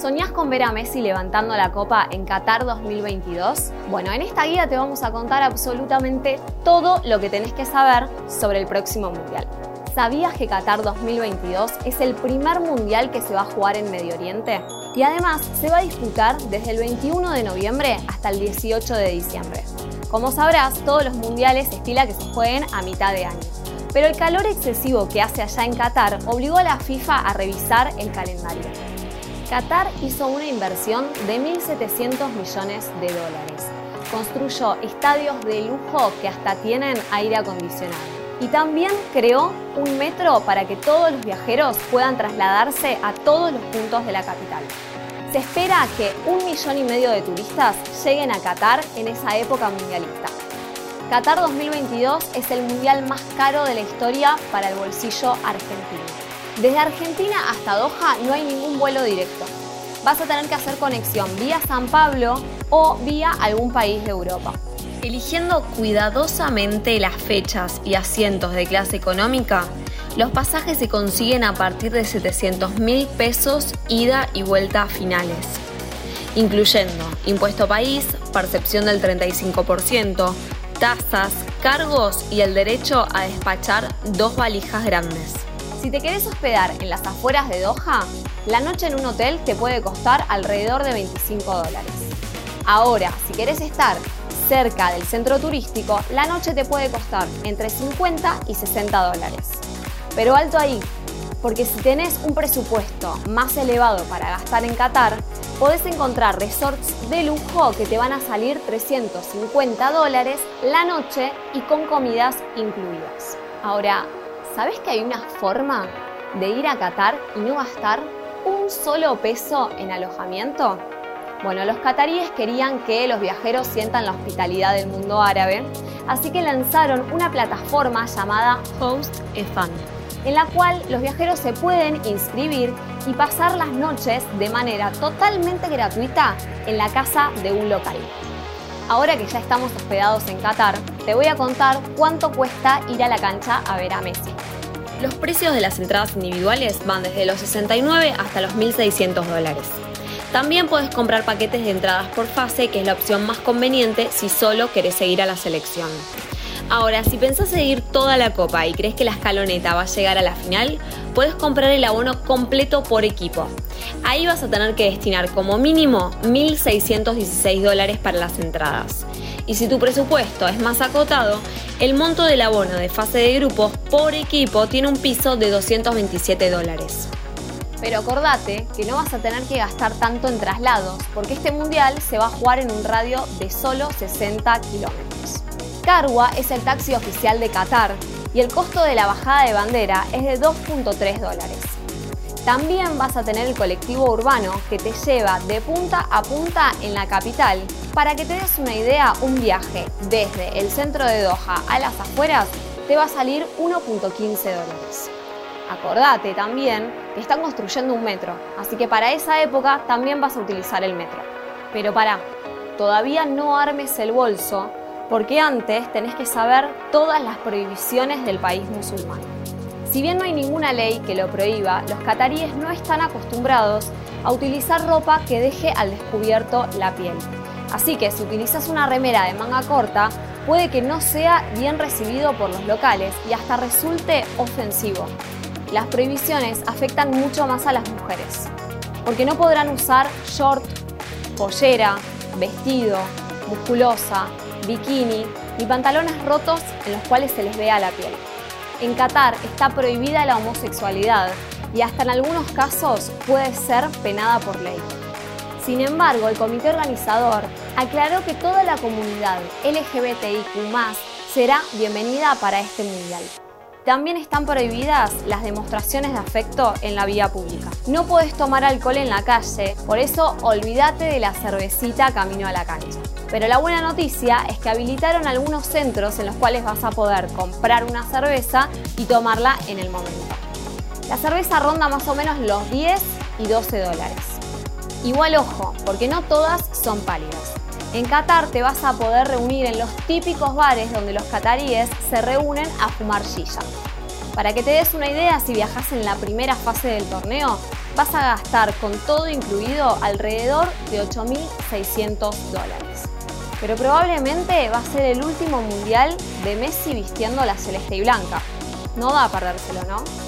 ¿Soñás con ver a Messi levantando la copa en Qatar 2022? Bueno, en esta guía te vamos a contar absolutamente todo lo que tenés que saber sobre el próximo Mundial. ¿Sabías que Qatar 2022 es el primer Mundial que se va a jugar en Medio Oriente? Y además se va a disputar desde el 21 de noviembre hasta el 18 de diciembre. Como sabrás, todos los mundiales estila que se jueguen a mitad de año. Pero el calor excesivo que hace allá en Qatar obligó a la FIFA a revisar el calendario. Qatar hizo una inversión de 1.700 millones de dólares. Construyó estadios de lujo que hasta tienen aire acondicionado. Y también creó un metro para que todos los viajeros puedan trasladarse a todos los puntos de la capital. Se espera que un millón y medio de turistas lleguen a Qatar en esa época mundialista. Qatar 2022 es el mundial más caro de la historia para el bolsillo argentino. Desde Argentina hasta Doha no hay ningún vuelo directo. Vas a tener que hacer conexión vía San Pablo o vía algún país de Europa. Eligiendo cuidadosamente las fechas y asientos de clase económica, los pasajes se consiguen a partir de 700 mil pesos ida y vuelta finales, incluyendo impuesto país, percepción del 35%, tasas, cargos y el derecho a despachar dos valijas grandes. Si te querés hospedar en las afueras de Doha, la noche en un hotel te puede costar alrededor de 25 dólares. Ahora, si querés estar cerca del centro turístico, la noche te puede costar entre 50 y 60 dólares. Pero alto ahí, porque si tenés un presupuesto más elevado para gastar en Qatar, podés encontrar resorts de lujo que te van a salir 350 dólares la noche y con comidas incluidas. Ahora, ¿Sabes que hay una forma de ir a Qatar y no gastar un solo peso en alojamiento? Bueno, los cataríes querían que los viajeros sientan la hospitalidad del mundo árabe, así que lanzaron una plataforma llamada Host Fun, en la cual los viajeros se pueden inscribir y pasar las noches de manera totalmente gratuita en la casa de un local. Ahora que ya estamos hospedados en Qatar, te voy a contar cuánto cuesta ir a la cancha a ver a Messi. Los precios de las entradas individuales van desde los 69 hasta los 1.600 dólares. También puedes comprar paquetes de entradas por fase, que es la opción más conveniente si solo querés seguir a la selección. Ahora, si pensás seguir toda la copa y crees que la escaloneta va a llegar a la final, puedes comprar el abono completo por equipo. Ahí vas a tener que destinar como mínimo 1.616 dólares para las entradas. Y si tu presupuesto es más acotado, el monto del abono de fase de grupos por equipo tiene un piso de 227 dólares. Pero acordate que no vas a tener que gastar tanto en traslados, porque este mundial se va a jugar en un radio de solo 60 kilómetros. Carwa es el taxi oficial de Qatar y el costo de la bajada de bandera es de 2.3 dólares. También vas a tener el colectivo urbano que te lleva de punta a punta en la capital. Para que te des una idea, un viaje desde el centro de Doha a las afueras te va a salir 1.15 dólares. Acordate también que están construyendo un metro, así que para esa época también vas a utilizar el metro. Pero para, todavía no armes el bolso porque antes tenés que saber todas las prohibiciones del país musulmán. Si bien no hay ninguna ley que lo prohíba, los cataríes no están acostumbrados a utilizar ropa que deje al descubierto la piel. Así que si utilizas una remera de manga corta, puede que no sea bien recibido por los locales y hasta resulte ofensivo. Las prohibiciones afectan mucho más a las mujeres, porque no podrán usar short, pollera, vestido, musculosa, bikini ni pantalones rotos en los cuales se les vea la piel. En Qatar está prohibida la homosexualidad y hasta en algunos casos puede ser penada por ley. Sin embargo, el comité organizador aclaró que toda la comunidad LGBTIQ será bienvenida para este mundial. También están prohibidas las demostraciones de afecto en la vía pública. No puedes tomar alcohol en la calle, por eso olvídate de la cervecita camino a la cancha. Pero la buena noticia es que habilitaron algunos centros en los cuales vas a poder comprar una cerveza y tomarla en el momento. La cerveza ronda más o menos los 10 y 12 dólares. Igual ojo, porque no todas son pálidas. En Qatar te vas a poder reunir en los típicos bares donde los cataríes se reúnen a fumar shisha. Para que te des una idea, si viajas en la primera fase del torneo, vas a gastar con todo incluido alrededor de 8.600 dólares. Pero probablemente va a ser el último mundial de Messi vistiendo la celeste y blanca. No da a perdérselo, ¿no?